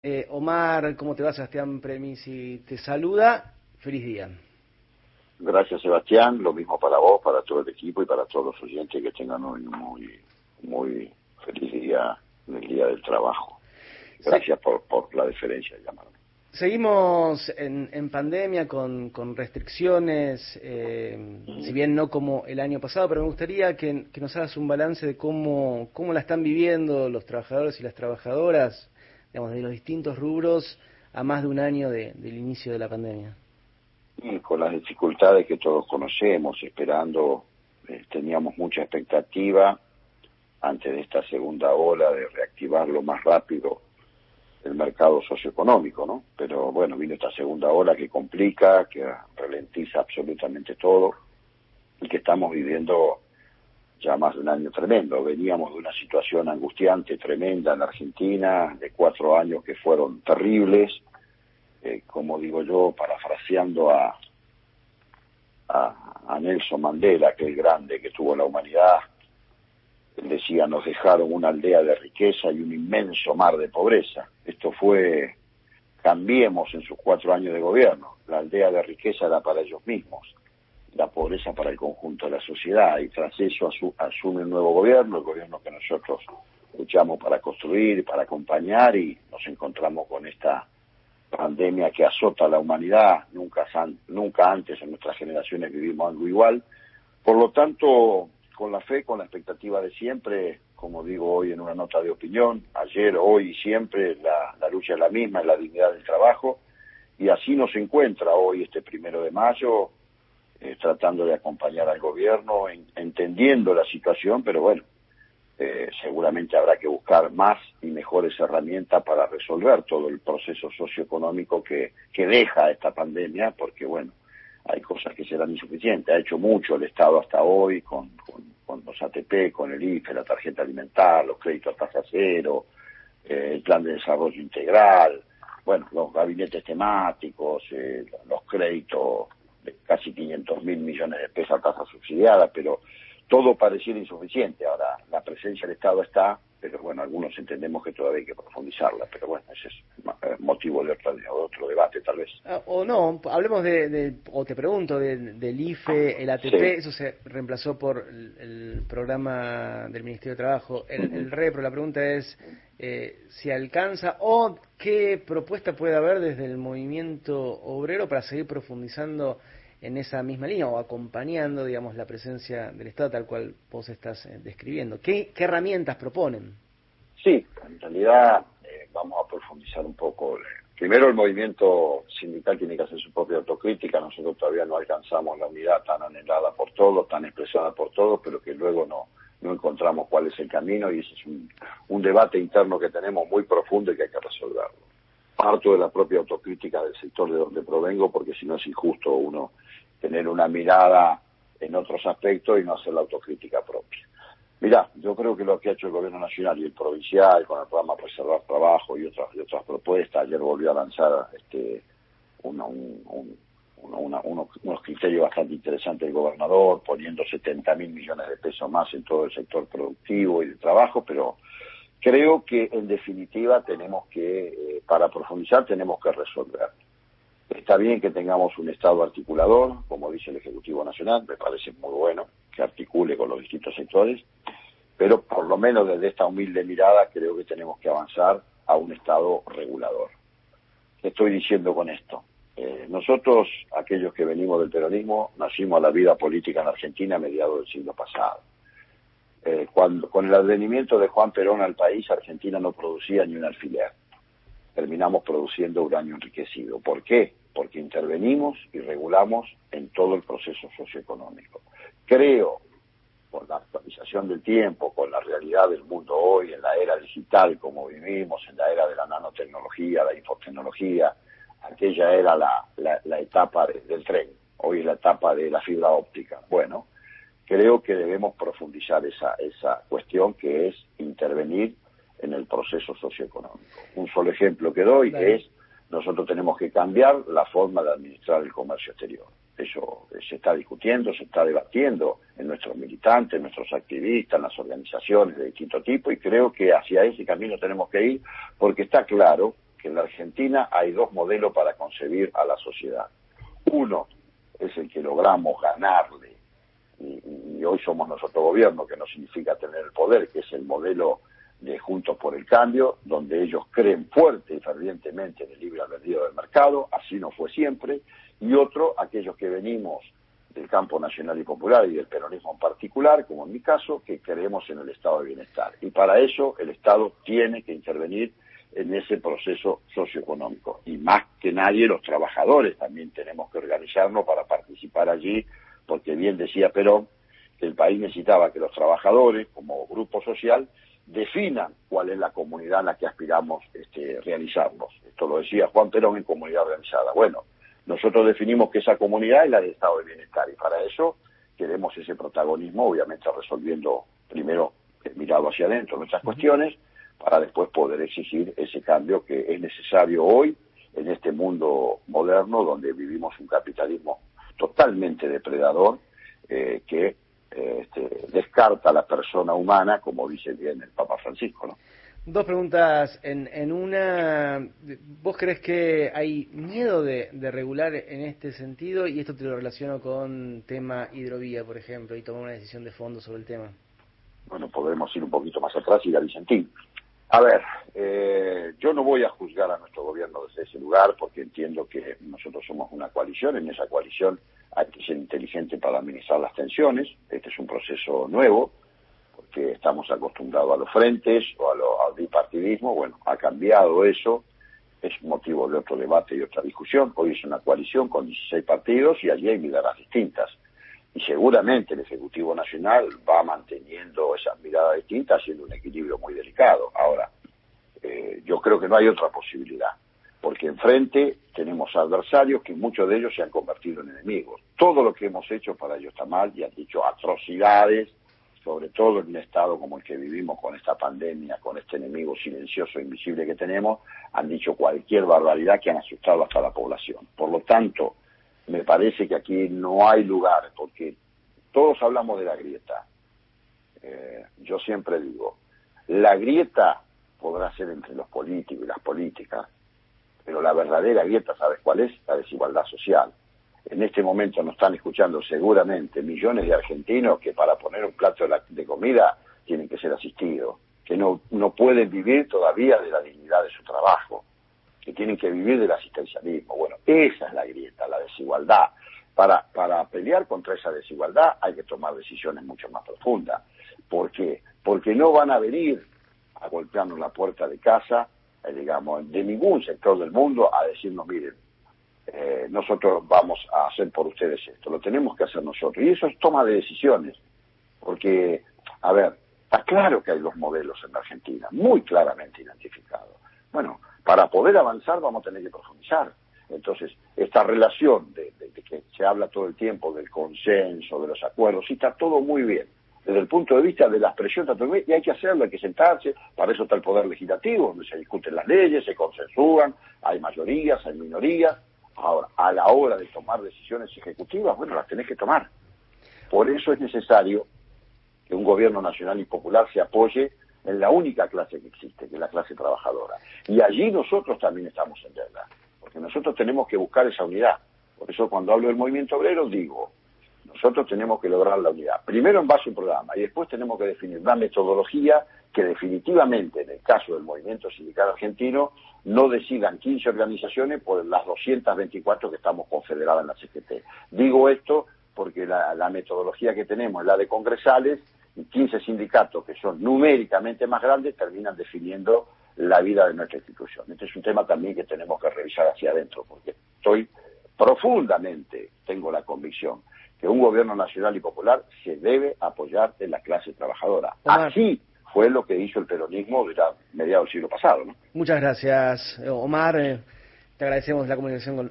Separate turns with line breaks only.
Eh, Omar, ¿cómo te va? Sebastián Premisi te saluda. Feliz día.
Gracias, Sebastián. Lo mismo para vos, para todo el equipo y para todos los oyentes que tengan hoy un muy, muy feliz día en el Día del Trabajo. Gracias por, por la deferencia de llamarme.
Seguimos en, en pandemia con, con restricciones, eh, si bien no como el año pasado, pero me gustaría que, que, nos hagas un balance de cómo, cómo la están viviendo los trabajadores y las trabajadoras digamos, de los distintos rubros a más de un año de, del inicio de la pandemia?
Y con las dificultades que todos conocemos, esperando, eh, teníamos mucha expectativa antes de esta segunda ola de reactivar lo más rápido el mercado socioeconómico, ¿no? Pero bueno, vino esta segunda ola que complica, que ralentiza absolutamente todo y que estamos viviendo ya más de un año tremendo. Veníamos de una situación angustiante, tremenda en Argentina, de cuatro años que fueron terribles, eh, como digo yo, parafraseando a, a, a, Nelson Mandela, que el grande que tuvo la humanidad, él decía, nos dejaron una aldea de riqueza y un inmenso mar de pobreza. Esto fue, cambiemos en sus cuatro años de gobierno, la aldea de riqueza era para ellos mismos la pobreza para el conjunto de la sociedad. Y tras eso asume un nuevo gobierno, el gobierno que nosotros luchamos para construir, para acompañar y nos encontramos con esta pandemia que azota a la humanidad, nunca, nunca antes en nuestras generaciones vivimos algo igual. Por lo tanto, con la fe, con la expectativa de siempre, como digo hoy en una nota de opinión, ayer, hoy y siempre, la, la lucha es la misma, es la dignidad del trabajo, y así nos encuentra hoy, este primero de mayo, eh, tratando de acompañar al gobierno, en, entendiendo la situación, pero bueno, eh, seguramente habrá que buscar más y mejores herramientas para resolver todo el proceso socioeconómico que, que deja esta pandemia, porque bueno, hay cosas que serán insuficientes. Ha hecho mucho el Estado hasta hoy con, con, con los ATP, con el IFE, la tarjeta alimentar, los créditos a tasa cero, eh, el plan de desarrollo integral, bueno, los gabinetes temáticos, eh, los créditos casi 500 mil millones de pesos a tasa subsidiada, pero todo pareciera insuficiente. Ahora, la presencia del Estado está, pero bueno, algunos entendemos que todavía hay que profundizarla, pero bueno, ese es eh, motivo de otro, de otro debate tal vez.
Ah, o no, hablemos de, de, o te pregunto, de, del IFE, el ATP, sí. eso se reemplazó por el, el, programa del Ministerio de Trabajo, el, uh -huh. el REPRO, la pregunta es eh, si alcanza o qué propuesta puede haber desde el movimiento obrero para seguir profundizando en esa misma línea o acompañando, digamos, la presencia del Estado tal cual vos estás eh, describiendo. ¿Qué, ¿Qué, herramientas proponen?
Sí, en realidad eh, vamos a profundizar un poco. Primero, el movimiento sindical tiene que hacer su propia autocrítica. Nosotros todavía no alcanzamos la unidad tan anhelada por todos, tan expresada por todos, pero que luego no, no encontramos cuál es el camino y ese es un, un debate interno que tenemos muy profundo y que hay que resolverlo parto de la propia autocrítica del sector de donde provengo, porque si no es injusto uno tener una mirada en otros aspectos y no hacer la autocrítica propia. Mirá, yo creo que lo que ha hecho el gobierno nacional y el provincial con el programa Preservar Trabajo y otras, y otras propuestas, ayer volvió a lanzar este, una, un, un, una, unos, unos criterios bastante interesantes del gobernador, poniendo 70 mil millones de pesos más en todo el sector productivo y de trabajo, pero creo que en definitiva tenemos que, eh, para profundizar, tenemos que resolver. Está bien que tengamos un Estado articulador, como dice el Ejecutivo Nacional, me parece muy bueno que articule con los distintos sectores, pero por lo menos desde esta humilde mirada creo que tenemos que avanzar a un Estado regulador. ¿Qué estoy diciendo con esto? Eh, nosotros, aquellos que venimos del peronismo, nacimos a la vida política en Argentina a mediados del siglo pasado eh, cuando, con el advenimiento de Juan Perón al país, Argentina no producía ni un alfiler. Terminamos produciendo uranio enriquecido. ¿Por qué? Porque intervenimos y regulamos en todo el proceso socioeconómico. Creo, con la actualización del tiempo, con la realidad del mundo hoy, en la era digital como vivimos, en la era de la nanotecnología, la infotecnología, aquella era la, la, la etapa de, del tren, hoy es la etapa de la fibra óptica. Bueno, creo que debemos profundizar esa, esa cuestión que es intervenir en el proceso socioeconómico. Un solo ejemplo que doy vale. es, nosotros tenemos que cambiar la forma de administrar el comercio exterior. Eso se está discutiendo, se está debatiendo en nuestros militantes, en nuestros activistas, en las organizaciones de distinto tipo, y creo que hacia ese camino tenemos que ir, porque está claro que en la Argentina hay dos modelos para concebir a la sociedad. Uno es el que logramos ganarle, y, hoy somos nosotros gobierno, que no significa tener el poder, que es el modelo de Juntos por el Cambio, donde ellos creen fuerte y fervientemente en el libre albedrío del mercado, así no fue siempre, y otro, aquellos que venimos del campo nacional y popular y del peronismo en particular, como en mi caso, que creemos en el estado de bienestar. Y para eso el Estado tiene que intervenir en ese proceso socioeconómico. Y más que nadie los trabajadores también tenemos que organizarnos para participar allí, porque bien decía Perón que el país necesitaba que los trabajadores, como grupo social, definan cuál es la comunidad en la que aspiramos este, realizarnos. Esto lo decía Juan Perón en Comunidad Organizada. Bueno, nosotros definimos que esa comunidad es la de estado de bienestar y para eso queremos ese protagonismo, obviamente resolviendo primero mirado hacia adentro nuestras cuestiones, para después poder exigir ese cambio que es necesario hoy en este mundo moderno donde vivimos un capitalismo totalmente depredador eh, que eh, este, descarta a la persona humana, como dice bien el Papa Francisco. ¿no?
Dos preguntas en, en una. ¿Vos crees que hay miedo de, de, regular en este sentido? Y esto te lo relaciono con tema hidrovía, por ejemplo, y tomar una decisión de fondo sobre el tema.
Bueno, podemos ir un poquito más atrás y ir a Vicentín. A ver, eh, yo no voy a juzgar a nuestro gobierno desde ese lugar porque entiendo que nosotros somos una coalición, en esa coalición hay que ser inteligente para administrar las tensiones, este es un proceso nuevo, porque estamos acostumbrados a los frentes o a lo, al bipartidismo, bueno, ha cambiado eso, es motivo de otro debate y otra discusión, hoy es una coalición con 16 partidos y allí hay miradas distintas. Y seguramente el Ejecutivo Nacional va manteniendo esas miradas distintas, haciendo un equilibrio muy delicado. Ahora, eh, yo creo que no hay otra posibilidad, porque enfrente tenemos adversarios que muchos de ellos se han convertido en enemigos. Todo lo que hemos hecho para ellos está mal y han dicho atrocidades, sobre todo en un estado como el que vivimos con esta pandemia, con este enemigo silencioso e invisible que tenemos, han dicho cualquier barbaridad que han asustado hasta la población. Por lo tanto, me parece que aquí no hay lugar, porque todos hablamos de la grieta. Eh, yo siempre digo, la grieta podrá ser entre los políticos y las políticas, pero la verdadera grieta, ¿sabes cuál es? La desigualdad social. En este momento nos están escuchando seguramente millones de argentinos que para poner un plato de, comida tienen que ser asistidos, que no, no pueden vivir todavía de la dignidad de su trabajo que tienen que vivir del asistencialismo. Bueno, esa es la grieta, la desigualdad. Para, para pelear contra esa desigualdad hay que tomar decisiones mucho más profundas. ¿Por qué? Porque no van a venir a golpearnos la puerta de casa, digamos, de ningún sector del mundo a decirnos, miren, eh, nosotros vamos a hacer por ustedes esto, lo tenemos que hacer nosotros. Y eso es toma de decisiones, porque, a ver, está claro que hay dos modelos en la Argentina, muy claramente identificados. Bueno, para poder avanzar vamos a tener que profundizar. Entonces, esta relación de, que se habla todo el tiempo del consenso, de los acuerdos, sí está todo muy bien. Desde el punto de vista de las presiones, y hay que hacerlo, hay que sentarse, para eso está el Poder Legislativo, donde se discuten las leyes, se consensúan, hay mayorías, hay minorías. Ahora, a la hora de tomar decisiones ejecutivas, bueno, las tenés que tomar. Por eso es necesario que un gobierno nacional y popular se apoye en la única clase que existe, que es la clase trabajadora. Y allí nosotros también estamos en deuda, porque nosotros tenemos que buscar esa unidad. Por eso cuando hablo del movimiento obrero digo, nosotros tenemos que lograr la unidad. Primero en base a un programa y después tenemos que definir una metodología que definitivamente, en el caso del movimiento sindical argentino, no decidan 15 organizaciones por las 224 que estamos confederadas en la CGT. Digo esto porque la, la metodología que tenemos es la de congresales 15 sindicatos que son numéricamente más grandes terminan definiendo la vida de nuestra institución. Este es un tema también que tenemos que revisar hacia adentro, porque estoy profundamente, tengo la convicción, que un gobierno nacional y popular se debe apoyar en la clase trabajadora. Así fue lo que hizo el peronismo desde mediados del siglo pasado.
Muchas gracias, Omar. Eh, te agradecemos la comunicación con